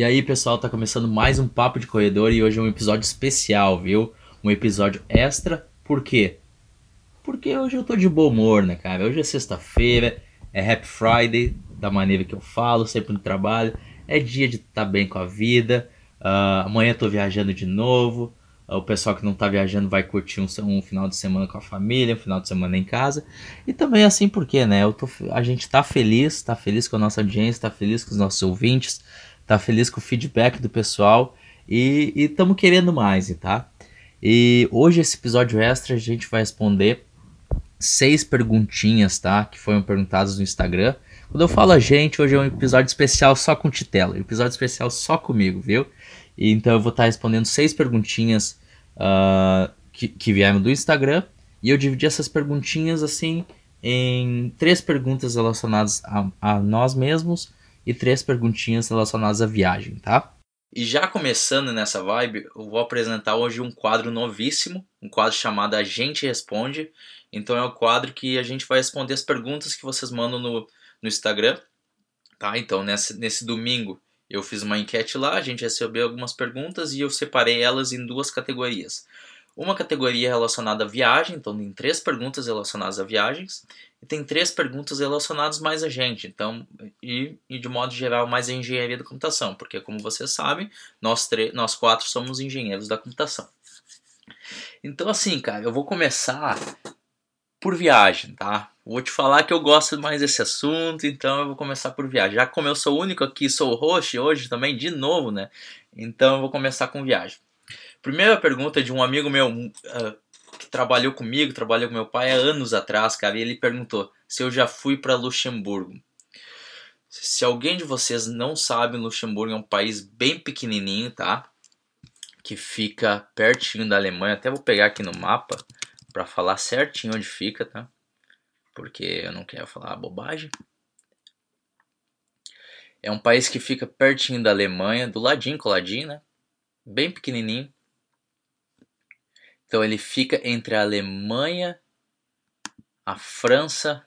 E aí, pessoal, tá começando mais um Papo de Corredor e hoje é um episódio especial, viu? Um episódio extra, por quê? Porque hoje eu tô de bom humor, né, cara? Hoje é sexta-feira, é Happy Friday, da maneira que eu falo, sempre no trabalho. É dia de estar tá bem com a vida. Uh, amanhã eu tô viajando de novo. Uh, o pessoal que não tá viajando vai curtir um, um, final de semana com a família, um final de semana em casa. E também assim porque, né? Eu tô, a gente tá feliz, tá feliz com a nossa audiência, tá feliz com os nossos ouvintes tá feliz com o feedback do pessoal e estamos querendo mais, tá? E hoje esse episódio extra a gente vai responder seis perguntinhas, tá? Que foram perguntadas no Instagram. Quando eu falo a gente, hoje é um episódio especial só com Titela, um episódio especial só comigo, viu? E, então eu vou estar tá respondendo seis perguntinhas uh, que, que vieram do Instagram e eu dividi essas perguntinhas assim em três perguntas relacionadas a, a nós mesmos e três perguntinhas relacionadas à viagem, tá? E já começando nessa vibe, eu vou apresentar hoje um quadro novíssimo, um quadro chamado A Gente Responde. Então é o quadro que a gente vai responder as perguntas que vocês mandam no, no Instagram, tá? Então nesse, nesse domingo eu fiz uma enquete lá, a gente recebeu algumas perguntas e eu separei elas em duas categorias uma categoria relacionada à viagem, então tem três perguntas relacionadas a viagens, e tem três perguntas relacionadas mais a gente, então, e, e de modo geral mais a engenharia da computação, porque como vocês sabem, nós, nós quatro somos engenheiros da computação. Então assim, cara, eu vou começar por viagem, tá? Vou te falar que eu gosto mais desse assunto, então eu vou começar por viagem. Já como eu sou o único aqui, sou o host hoje também, de novo, né? Então eu vou começar com viagem. Primeira pergunta é de um amigo meu uh, que trabalhou comigo, trabalhou com meu pai há anos atrás, cara, e ele perguntou se eu já fui para Luxemburgo. Se alguém de vocês não sabe, Luxemburgo é um país bem pequenininho, tá? Que fica pertinho da Alemanha. Até vou pegar aqui no mapa para falar certinho onde fica, tá? Porque eu não quero falar bobagem. É um país que fica pertinho da Alemanha, do ladinho, coladinho, né? Bem pequenininho. Então ele fica entre a Alemanha, a França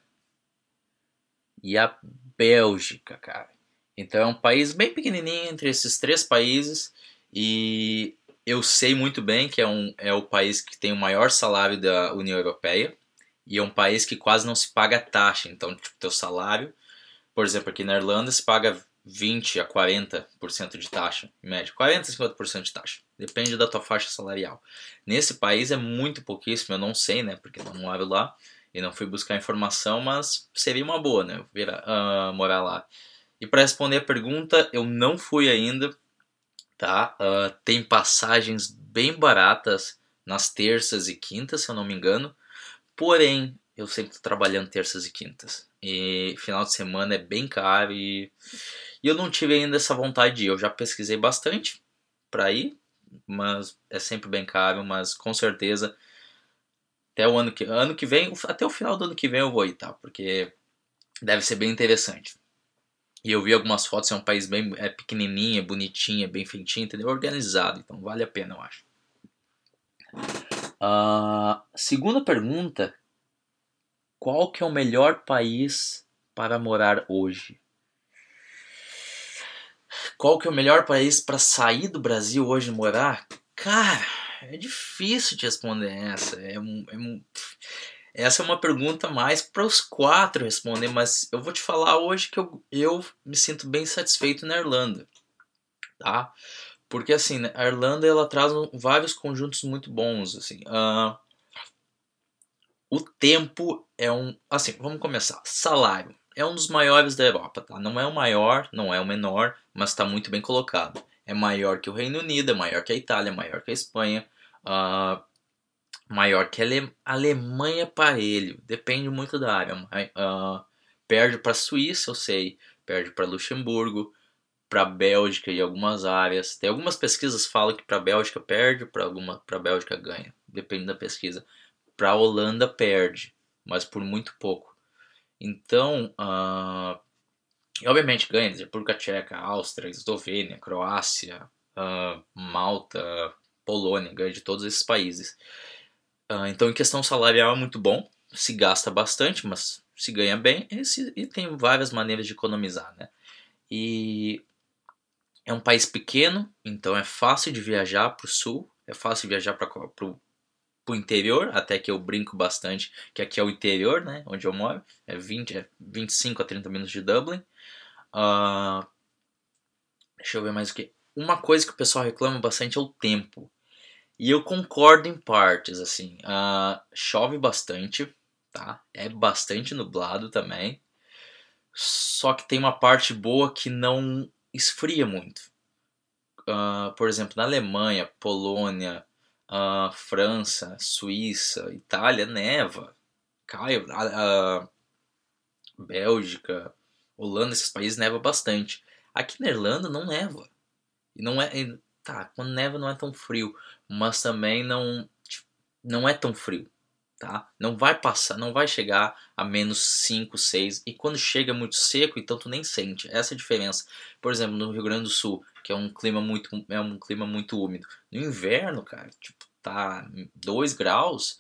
e a Bélgica, cara. Então é um país bem pequenininho entre esses três países e eu sei muito bem que é, um, é o país que tem o maior salário da União Europeia e é um país que quase não se paga taxa. Então, tipo, teu salário, por exemplo, aqui na Irlanda se paga 20 a 40% de taxa, em média, 40 a 50% de taxa, depende da tua faixa salarial. Nesse país é muito pouquíssimo, eu não sei, né, porque não moro lá e não fui buscar informação, mas seria uma boa, né, virar, uh, morar lá. E para responder a pergunta, eu não fui ainda, tá? Uh, tem passagens bem baratas nas terças e quintas, se eu não me engano, porém eu sempre estou trabalhando terças e quintas. E final de semana é bem caro e e eu não tive ainda essa vontade de ir. Eu já pesquisei bastante para ir, mas é sempre bem caro, mas com certeza até o ano que ano que vem, até o final do ano que vem eu vou ir, tá? Porque deve ser bem interessante. E eu vi algumas fotos, é um país bem é pequenininho, é bonitinho, é bem feitinho, entendeu? Organizado, então vale a pena, eu acho. Uh, segunda pergunta: qual que é o melhor país para morar hoje? Qual que é o melhor país para sair do Brasil hoje e morar? Cara, é difícil de responder essa. É, é, essa é uma pergunta mais para os quatro responder, mas eu vou te falar hoje que eu, eu me sinto bem satisfeito na Irlanda, tá? Porque assim, né, a Irlanda ela traz vários conjuntos muito bons, assim. Uh, o tempo é um, assim, vamos começar. Salário é um dos maiores da Europa, tá? Não é o maior, não é o menor, mas está muito bem colocado. É maior que o Reino Unido, é maior que a Itália, é maior que a Espanha, uh, maior que a Ale Alemanha parelho. Depende muito da área. Uh, perde para a Suíça, eu sei. Perde para Luxemburgo, para Bélgica e algumas áreas. Tem algumas pesquisas que falam que para Bélgica perde, para alguma para Bélgica ganha. Depende da pesquisa. Para Holanda perde, mas por muito pouco. Então, uh, obviamente ganha República Tcheca, Áustria, Eslovênia, Croácia, uh, Malta, Polônia, ganha de todos esses países. Uh, então, em questão salarial é muito bom, se gasta bastante, mas se ganha bem e, se, e tem várias maneiras de economizar, né? E É um país pequeno, então é fácil de viajar para o sul, é fácil de viajar para o interior, até que eu brinco bastante que aqui é o interior, né, onde eu moro, é, 20, é 25 a 30 minutos de Dublin. Uh, deixa eu ver mais o que. Uma coisa que o pessoal reclama bastante é o tempo. E eu concordo em partes, assim. Uh, chove bastante, tá? É bastante nublado também. Só que tem uma parte boa que não esfria muito. Uh, por exemplo, na Alemanha, Polônia, uh, França, Suíça, Itália, neva. Cai, uh, Bélgica, Holanda, esses países neva bastante. Aqui na Irlanda não neva. E não é. Tá, quando neva não é tão frio, mas também não, tipo, não é tão frio tá? Não vai passar, não vai chegar a menos 5, 6 e quando chega é muito seco, então tu nem sente. Essa é a diferença. Por exemplo, no Rio Grande do Sul, que é um clima muito é um clima muito úmido. No inverno, cara, tipo, tá 2 graus,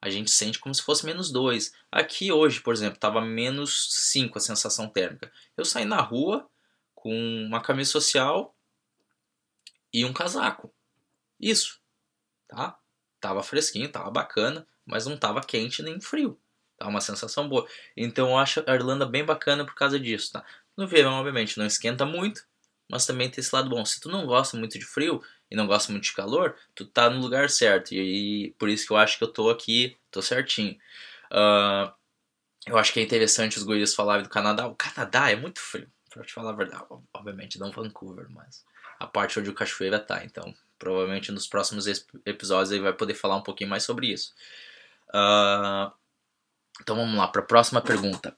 a gente sente como se fosse menos 2. Aqui hoje, por exemplo, tava menos 5 a sensação térmica. Eu saí na rua com uma camisa social e um casaco. Isso, tá? Tava fresquinho, tava bacana mas não estava quente nem frio. Tá uma sensação boa. Então eu acho a Irlanda bem bacana por causa disso, tá? No verão, obviamente, não esquenta muito, mas também tem esse lado bom. Se tu não gosta muito de frio e não gosta muito de calor, tu tá no lugar certo. E, e por isso que eu acho que eu tô aqui, tô certinho. Uh, eu acho que é interessante os guris falarem do Canadá. O Canadá é muito frio, pra te falar a verdade. Obviamente não Vancouver, mas a parte onde o cachoeira tá. Então, provavelmente nos próximos episódios ele vai poder falar um pouquinho mais sobre isso. Uh, então vamos lá para a próxima pergunta.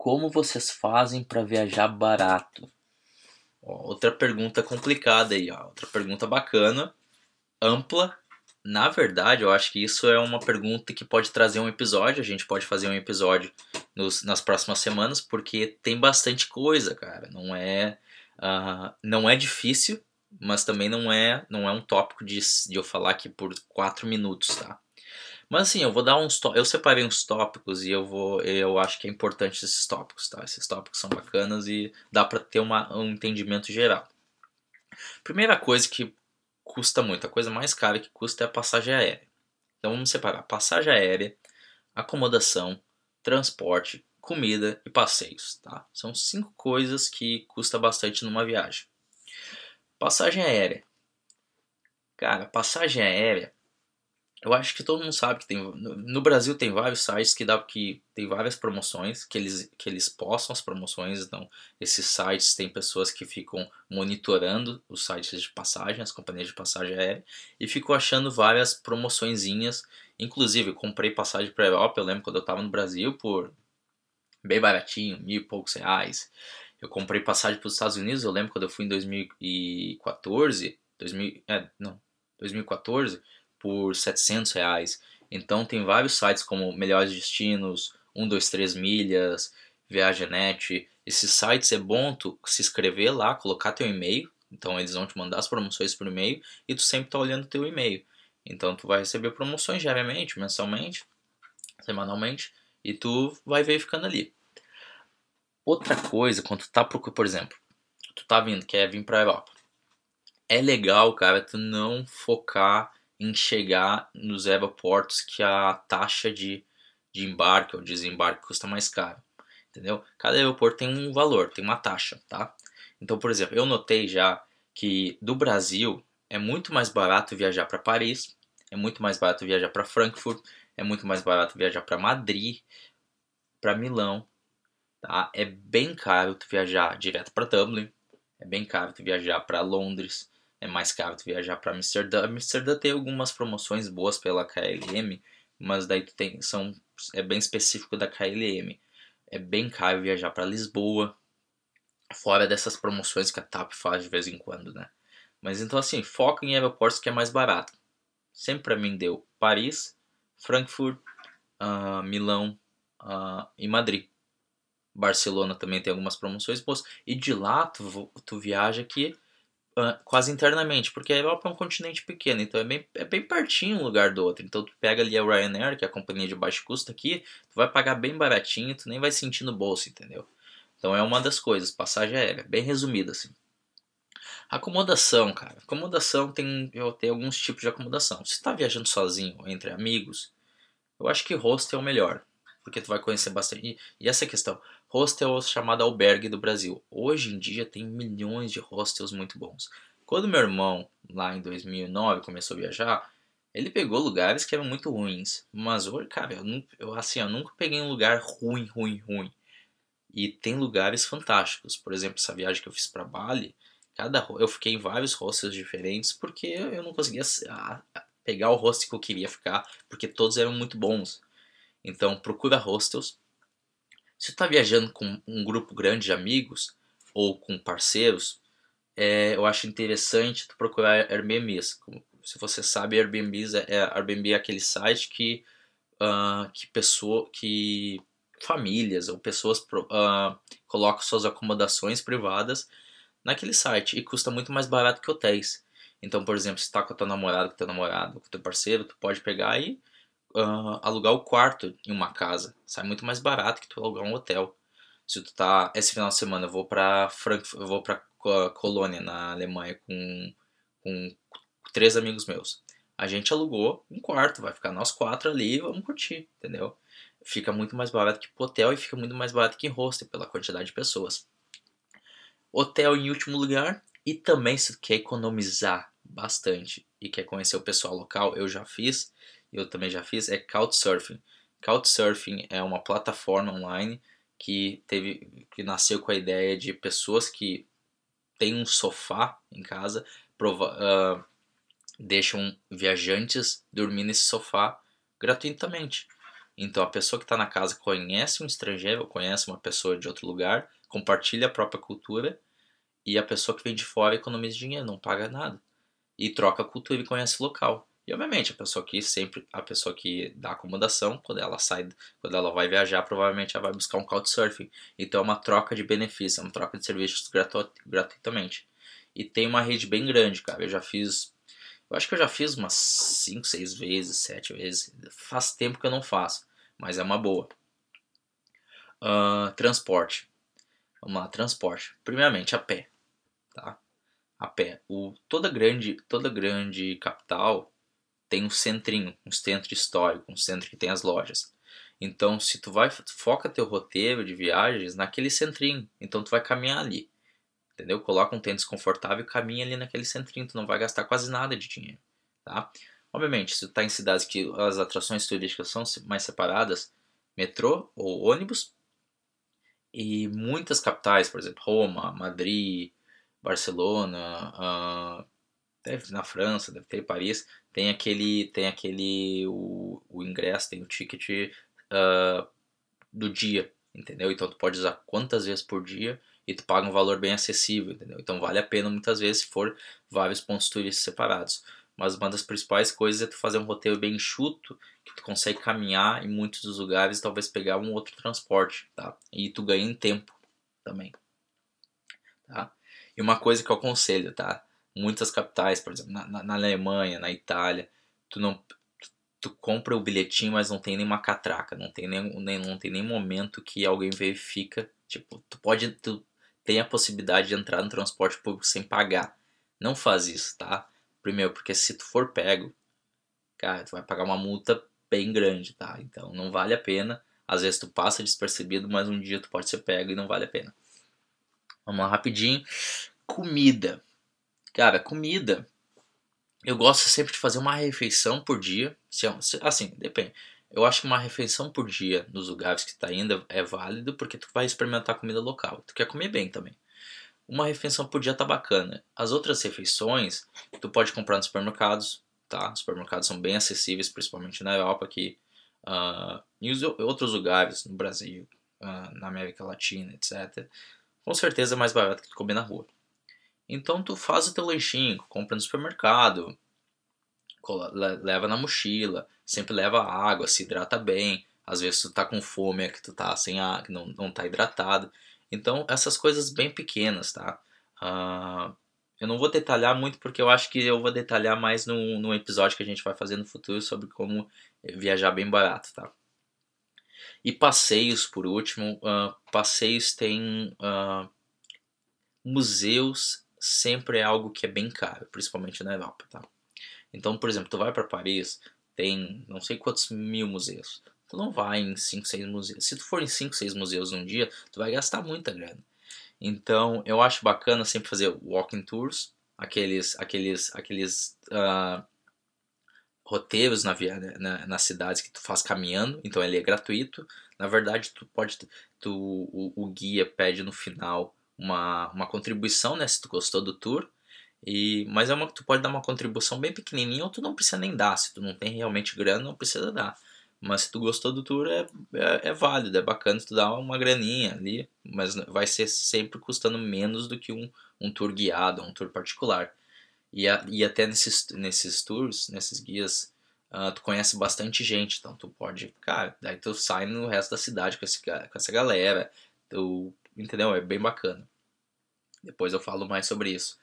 Como vocês fazem para viajar barato? Outra pergunta complicada aí, ó. outra pergunta bacana, ampla. Na verdade, eu acho que isso é uma pergunta que pode trazer um episódio. A gente pode fazer um episódio nos, nas próximas semanas, porque tem bastante coisa, cara. Não é, uh, não é difícil, mas também não é não é um tópico de, de eu falar aqui por 4 minutos, tá? Mas assim, eu vou dar uns eu separei uns tópicos e eu vou eu acho que é importante esses tópicos, tá? Esses tópicos são bacanas e dá para ter uma, um entendimento geral. Primeira coisa que custa muito, a coisa mais cara que custa é a passagem aérea. Então vamos separar passagem aérea, acomodação, transporte, comida e passeios, tá? São cinco coisas que custa bastante numa viagem. Passagem aérea. Cara, passagem aérea, eu acho que todo mundo sabe que tem. No Brasil tem vários sites que dá que tem várias promoções, que eles, que eles postam as promoções. Então, esses sites tem pessoas que ficam monitorando os sites de passagem, as companhias de passagem aérea, e ficam achando várias promoçõezinhas. Inclusive, eu comprei passagem para Europa, eu lembro quando eu estava no Brasil, por bem baratinho, mil e poucos reais. Eu comprei passagem para os Estados Unidos, eu lembro quando eu fui em 2014, 2000, é, não, 2014, por 700 reais. Então tem vários sites como Melhores Destinos, 123 Milhas, Viagenet. Esses sites é bom tu se inscrever lá, colocar teu e-mail. Então eles vão te mandar as promoções por e-mail e tu sempre tá olhando teu e-mail. Então tu vai receber promoções diariamente, mensalmente, semanalmente e tu vai verificando ali. Outra coisa, quando tu tá procurando, por exemplo, tu tá vindo, quer vir pra Europa. É legal, cara, tu não focar em chegar nos aeroportos que a taxa de, de embarque ou desembarque custa mais caro. Entendeu? Cada aeroporto tem um valor, tem uma taxa, tá? Então, por exemplo, eu notei já que do Brasil é muito mais barato viajar para Paris, é muito mais barato viajar para Frankfurt, é muito mais barato viajar para Madrid, para Milão, tá? É bem caro tu viajar direto para Dublin, é bem caro tu viajar para Londres, é mais caro tu viajar para Amsterdã. Amsterdã tem algumas promoções boas pela KLM, mas daí tu tem são é bem específico da KLM. É bem caro viajar para Lisboa, fora dessas promoções que a TAP faz de vez em quando, né? Mas então assim, foca em aeroportos que é mais barato. Sempre para mim deu Paris, Frankfurt, uh, Milão uh, e Madrid. Barcelona também tem algumas promoções boas. E de lá tu, tu viaja aqui uh, quase internamente, porque a Europa é um continente pequeno, então é bem, é bem pertinho um lugar do outro. Então tu pega ali a Ryanair, que é a companhia de baixo custo aqui, tu vai pagar bem baratinho, tu nem vai sentir no bolso, entendeu? Então é uma das coisas, passagem aérea, bem resumida assim. Acomodação, cara. Acomodação tem, eu tenho alguns tipos de acomodação. Se está viajando sozinho entre amigos, eu acho que hostel é o melhor, porque tu vai conhecer bastante. E, e essa questão, hostel o chamado albergue do Brasil. Hoje em dia tem milhões de hostels muito bons. Quando meu irmão, lá em 2009, começou a viajar, ele pegou lugares que eram muito ruins. Mas hoje, cara, eu, eu, assim, eu nunca peguei um lugar ruim, ruim, ruim. E tem lugares fantásticos. Por exemplo, essa viagem que eu fiz para Bali, cada eu fiquei em vários hostels diferentes porque eu não conseguia pegar o hostel que eu queria ficar, porque todos eram muito bons. Então, procura hostels. Se tu tá viajando com um grupo grande de amigos ou com parceiros, é, eu acho interessante tu procurar Airbnb. Se você sabe, Airbnb é, é, Airbnb é aquele site que, uh, que pessoa, que famílias ou pessoas uh, colocam suas acomodações privadas naquele site e custa muito mais barato que hotéis. Então, por exemplo, se está com a tua namorada, com teu namorado, com teu parceiro, tu pode pegar e uh, alugar o quarto em uma casa. Sai muito mais barato que tu alugar um hotel. Se tu tá esse final de semana eu vou para Frankfurt, vou para Colônia na Alemanha com com três amigos meus. A gente alugou um quarto, vai ficar nós quatro ali e vamos curtir, entendeu? Fica muito mais barato que hotel e fica muito mais barato que hostel pela quantidade de pessoas. Hotel em último lugar e também se quer economizar bastante e quer conhecer o pessoal local, eu já fiz, eu também já fiz, é Couchsurfing. Couchsurfing é uma plataforma online que teve que nasceu com a ideia de pessoas que têm um sofá em casa, prova, uh, deixam viajantes dormir nesse sofá gratuitamente. Então a pessoa que está na casa conhece um estrangeiro, conhece uma pessoa de outro lugar, compartilha a própria cultura e a pessoa que vem de fora economiza dinheiro, não paga nada e troca a cultura e conhece o local. Obviamente a pessoa que sempre a pessoa que dá acomodação, quando ela sai, quando ela vai viajar, provavelmente ela vai buscar um couchsurfing. Então é uma troca de benefícios, é uma troca de serviços gratu gratuitamente. E tem uma rede bem grande, cara. Eu já fiz eu acho que eu já fiz umas 5, 6 vezes, 7 vezes. Faz tempo que eu não faço, mas é uma boa. Uh, transporte. Vamos lá, transporte. Primeiramente, a pé. Tá? A pé. O, toda, grande, toda grande capital tem um centrinho, um centro histórico, um centro que tem as lojas. Então, se tu vai, foca teu roteiro de viagens naquele centrinho. Então, tu vai caminhar ali. Entendeu? Coloca um tênis confortável e caminha ali naquele centrinho. Tu não vai gastar quase nada de dinheiro. Tá? Obviamente, se tu tá em cidades que as atrações turísticas são mais separadas, metrô ou ônibus, e muitas capitais, por exemplo, Roma, Madrid, Barcelona, uh, deve na França, deve ter Paris, tem aquele, tem aquele o, o ingresso, tem o ticket uh, do dia, entendeu? Então tu pode usar quantas vezes por dia e tu paga um valor bem acessível, entendeu? Então vale a pena muitas vezes se for vários pontos turísticos separados. Mas uma das principais coisas é tu fazer um roteiro bem enxuto, que tu consegue caminhar em muitos dos lugares e talvez pegar um outro transporte, tá? E tu ganha em tempo também, tá? E uma coisa que eu aconselho, tá? Muitas capitais, por exemplo, na, na Alemanha, na Itália, tu não tu compra o bilhetinho, mas não tem nenhuma catraca, não tem nem, nem não tem nem momento que alguém verifica, tipo, tu pode tu tem a possibilidade de entrar no transporte público sem pagar. Não faz isso, tá? Primeiro, porque se tu for pego, cara, tu vai pagar uma multa bem grande, tá? Então não vale a pena. Às vezes tu passa despercebido, mas um dia tu pode ser pego e não vale a pena. Vamos lá rapidinho. Comida. Cara, comida. Eu gosto sempre de fazer uma refeição por dia. É assim, depende. Eu acho que uma refeição por dia nos lugares que tá indo é válido porque tu vai experimentar comida local. Tu quer comer bem também uma refeição por dia tá bacana. As outras refeições tu pode comprar nos supermercados, tá? Os supermercados são bem acessíveis, principalmente na Europa aqui, uh, e os outros lugares, no Brasil, uh, na América Latina, etc. Com certeza é mais barato que tu comer na rua. Então tu faz o teu lanchinho, compra no supermercado, leva na mochila, sempre leva água, se hidrata bem. Às vezes tu tá com fome, é que tu tá sem água, não, não tá hidratado. Então, essas coisas bem pequenas, tá? Uh, eu não vou detalhar muito porque eu acho que eu vou detalhar mais no, no episódio que a gente vai fazer no futuro sobre como viajar bem barato, tá? E passeios, por último, uh, passeios tem uh, museus sempre é algo que é bem caro, principalmente na Europa, tá? Então, por exemplo, tu vai para Paris, tem não sei quantos mil museus. Tu não vai em 5, 6 museus. Se tu for em 5, 6 museus num dia, tu vai gastar muita grana. Então, eu acho bacana sempre fazer walking tours, aqueles aqueles aqueles uh, roteiros na, na, nas cidades que tu faz caminhando, então ele é gratuito. Na verdade, tu pode tu, o, o guia pede no final uma, uma contribuição, né, se tu gostou do tour. E, mas é uma que tu pode dar uma contribuição bem pequenininha ou tu não precisa nem dar. Se tu não tem realmente grana, não precisa dar. Mas se tu gostou do tour, é, é, é válido, é bacana tu dar uma graninha ali. Mas vai ser sempre custando menos do que um, um tour guiado, um tour particular. E, a, e até nesses, nesses tours, nesses guias, uh, tu conhece bastante gente. Então tu pode, cara, daí tu sai no resto da cidade com, esse, com essa galera. Tu, entendeu? É bem bacana. Depois eu falo mais sobre isso.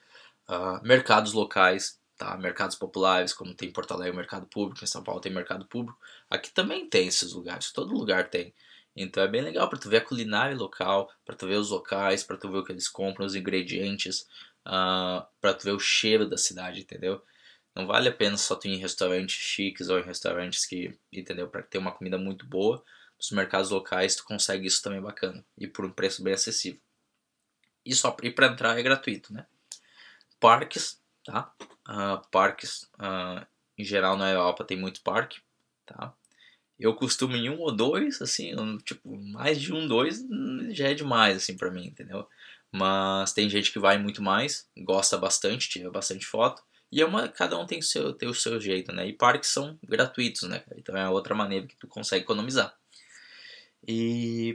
Uh, mercados locais, tá? Mercados populares, como tem em Porto Alegre mercado público, em São Paulo tem mercado público. Aqui também tem esses lugares, todo lugar tem. Então é bem legal para tu ver a culinária local, para tu ver os locais, para tu ver o que eles compram, os ingredientes, uh, ah, para tu ver o cheiro da cidade, entendeu? Não vale a pena só tu ir em restaurantes chiques ou em restaurantes que, entendeu? Para ter uma comida muito boa. Nos mercados locais tu consegue isso também bacana e por um preço bem acessível. E só para entrar é gratuito, né? Parques, tá? Uh, parques, uh, em geral na Europa tem muito parque, tá? Eu costumo em um ou dois, assim, tipo, mais de um, dois já é demais, assim, para mim, entendeu? Mas tem gente que vai muito mais, gosta bastante, tira bastante foto. E é uma, cada um tem o seu, tem o seu jeito, né? E parques são gratuitos, né? Então é outra maneira que tu consegue economizar. E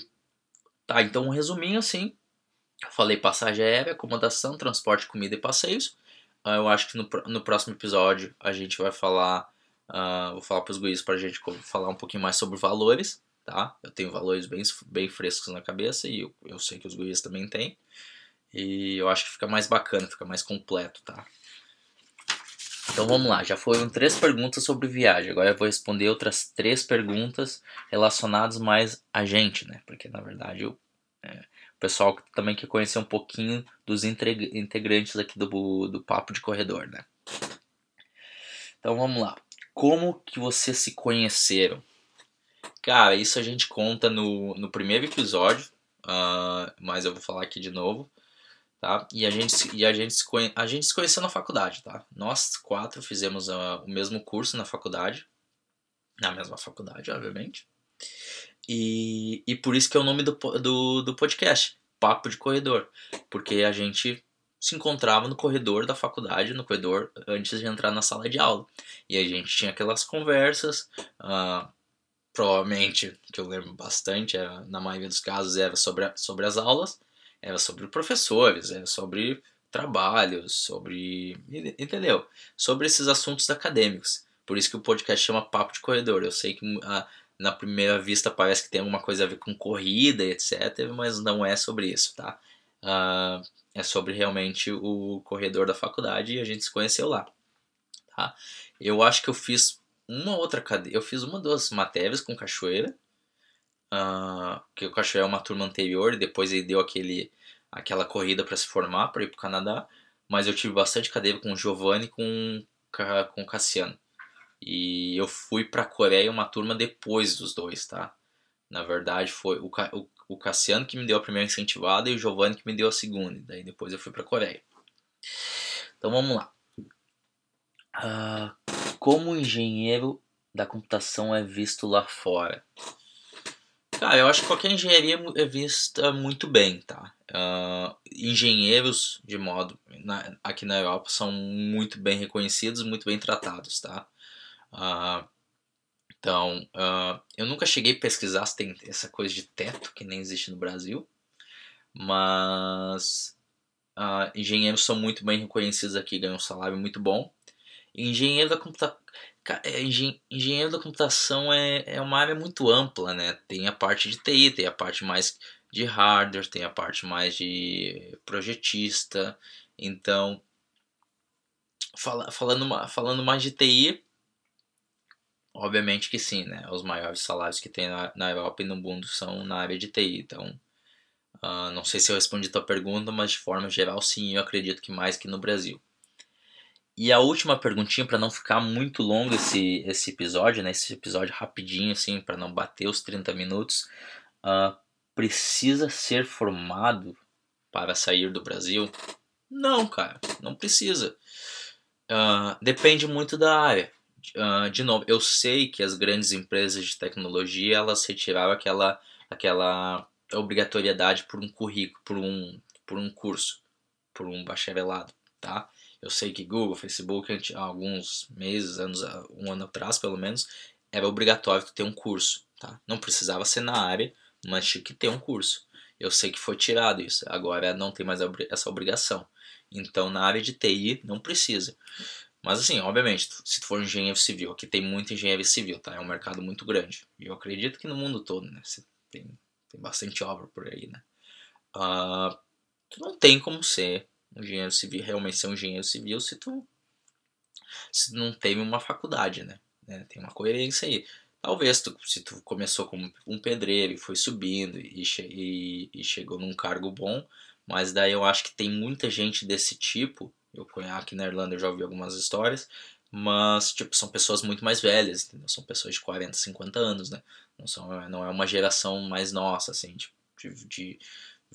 tá, então um resuminho assim, Falei passagem aérea, acomodação, transporte, comida e passeios. Uh, eu acho que no, no próximo episódio a gente vai falar. Uh, vou falar para os guias para a gente falar um pouquinho mais sobre valores, tá? Eu tenho valores bem, bem frescos na cabeça e eu, eu sei que os guias também têm. E eu acho que fica mais bacana, fica mais completo, tá? Então vamos lá, já foram três perguntas sobre viagem. Agora eu vou responder outras três perguntas relacionadas mais a gente, né? Porque na verdade eu, é, pessoal que também quer conhecer um pouquinho dos integrantes aqui do, do Papo de Corredor, né? Então vamos lá. Como que vocês se conheceram? Cara, isso a gente conta no, no primeiro episódio, uh, mas eu vou falar aqui de novo, tá? E a gente, e a gente, se, conhe, a gente se conheceu na faculdade, tá? Nós quatro fizemos uh, o mesmo curso na faculdade, na mesma faculdade, obviamente. E, e por isso que é o nome do, do, do podcast, Papo de Corredor. Porque a gente se encontrava no corredor da faculdade, no corredor antes de entrar na sala de aula. E a gente tinha aquelas conversas, uh, provavelmente, que eu lembro bastante, era, na maioria dos casos era sobre, a, sobre as aulas, era sobre professores, era sobre trabalhos, sobre. Entendeu? Sobre esses assuntos acadêmicos. Por isso que o podcast chama Papo de Corredor. Eu sei que a, na primeira vista parece que tem alguma coisa a ver com corrida, etc., mas não é sobre isso, tá? Uh, é sobre realmente o corredor da faculdade e a gente se conheceu lá, tá? Eu acho que eu fiz uma outra cadeira, eu fiz uma duas matérias com Cachoeira, uh, que o Cachoeira é uma turma anterior depois ele deu aquele, aquela corrida para se formar, para ir para o Canadá, mas eu tive bastante cadeira com o Giovanni e com, com o Cassiano. E eu fui pra Coreia uma turma depois dos dois, tá? Na verdade, foi o, o, o Cassiano que me deu a primeira incentivada e o Giovanni que me deu a segunda. E daí depois eu fui pra Coreia. Então vamos lá. Uh, como engenheiro da computação é visto lá fora? Cara, eu acho que qualquer engenharia é vista muito bem, tá? Uh, engenheiros, de modo, na, aqui na Europa, são muito bem reconhecidos, muito bem tratados, tá? Uh, então, uh, eu nunca cheguei a pesquisar se tem essa coisa de teto que nem existe no Brasil, mas engenheiros são muito bem reconhecidos aqui, ganham um salário muito bom. Engenheiro da computação engenheiro da computação é, é uma área muito ampla, né? Tem a parte de TI, tem a parte mais de hardware, tem a parte mais de projetista. Então, fala, falando, falando mais de TI, Obviamente que sim, né? Os maiores salários que tem na, na Europa e no mundo são na área de TI. Então, uh, não sei se eu respondi tua pergunta, mas de forma geral, sim, eu acredito que mais que no Brasil. E a última perguntinha, para não ficar muito longo esse, esse episódio, né? Esse episódio rapidinho, assim, para não bater os 30 minutos. Uh, precisa ser formado para sair do Brasil? Não, cara, não precisa. Uh, depende muito da área. Uh, de novo, eu sei que as grandes empresas de tecnologia elas retiraram aquela, aquela obrigatoriedade por um currículo, por um, por um curso, por um bacharelado, tá? Eu sei que Google, Facebook, há alguns meses, anos, um ano atrás pelo menos, era obrigatório ter um curso, tá? Não precisava ser na área, mas tinha que ter um curso. Eu sei que foi tirado isso, agora não tem mais essa obrigação. Então, na área de TI, não precisa. Mas assim, obviamente, se tu for engenheiro civil, aqui tem muito engenheiro civil, tá? É um mercado muito grande. E eu acredito que no mundo todo, né? Tem, tem bastante obra por aí, né? Uh, tu não tem como ser um engenheiro civil, realmente ser um engenheiro civil se tu, se não teve uma faculdade, né? É, tem uma coerência aí. Talvez tu, se tu começou como um pedreiro e foi subindo e, e, e chegou num cargo bom, mas daí eu acho que tem muita gente desse tipo eu aqui na Irlanda eu já ouvi algumas histórias, mas tipo são pessoas muito mais velhas, entendeu? São pessoas de 40, 50 anos, né? Não são não é uma geração mais nossa assim, tipo, de, de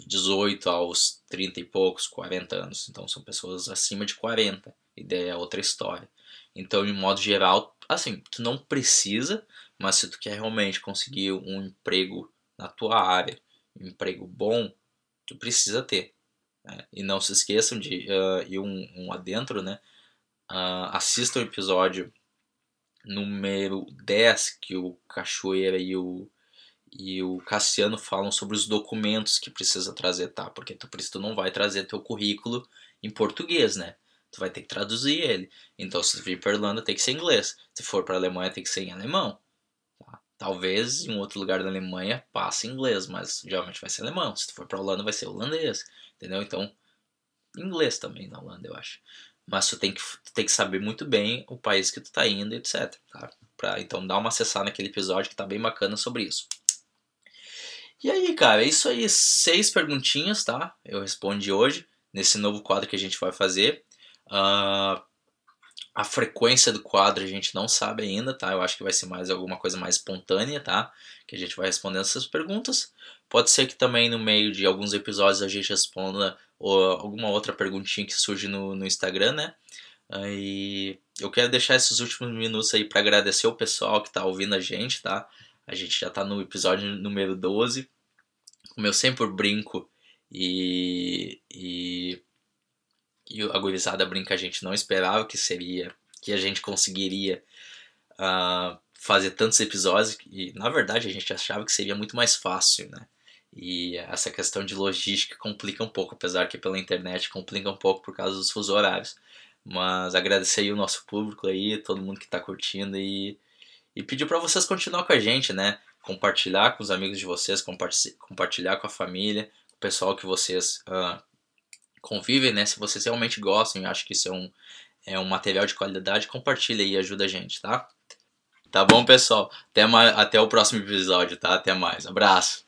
18 aos 30 e poucos, 40 anos. Então são pessoas acima de 40. Ideia é outra história. Então, de modo geral, assim, tu não precisa, mas se tu quer realmente conseguir um emprego na tua área, um emprego bom, tu precisa ter. Né? E não se esqueçam de uh, um, um adentro, né? Uh, assistam o episódio número 10 que o Cachoeira e o, e o Cassiano falam sobre os documentos que precisa trazer, tá? Porque tu, por isso tu não vai trazer teu currículo em português, né? Tu vai ter que traduzir ele. Então, se vir para Irlanda, tem que ser em inglês. Se for para Alemanha, tem que ser em alemão. Tá? Talvez em outro lugar da Alemanha passe inglês, mas geralmente vai ser alemão. Se tu for para Holanda, vai ser holandês. Entendeu? Então, inglês também na Holanda, eu acho. Mas tu tem que, tu tem que saber muito bem o país que tu tá indo, etc. Tá? Pra, então, dá uma acessada naquele episódio que tá bem bacana sobre isso. E aí, cara, é isso aí. Seis perguntinhas, tá? Eu respondi hoje, nesse novo quadro que a gente vai fazer. Uh, a frequência do quadro a gente não sabe ainda, tá? Eu acho que vai ser mais alguma coisa mais espontânea, tá? Que a gente vai respondendo essas perguntas. Pode ser que também no meio de alguns episódios a gente responda alguma outra perguntinha que surge no, no Instagram, né? E eu quero deixar esses últimos minutos aí para agradecer o pessoal que tá ouvindo a gente, tá? A gente já tá no episódio número 12. Como eu sempre brinco e, e e a gurizada brinca, a gente não esperava que seria, que a gente conseguiria uh, fazer tantos episódios e na verdade a gente achava que seria muito mais fácil, né? E essa questão de logística complica um pouco, apesar que pela internet complica um pouco por causa dos fusos horários. Mas agradecer aí o nosso público aí, todo mundo que está curtindo e, e pedir para vocês continuar com a gente, né? Compartilhar com os amigos de vocês, compartilhar com a família, o pessoal que vocês uh, convivem, né? Se vocês realmente gostam e acham que isso é um, é um material de qualidade, compartilha e ajuda a gente, tá? Tá bom, pessoal? Até, até o próximo episódio, tá? Até mais. Abraço.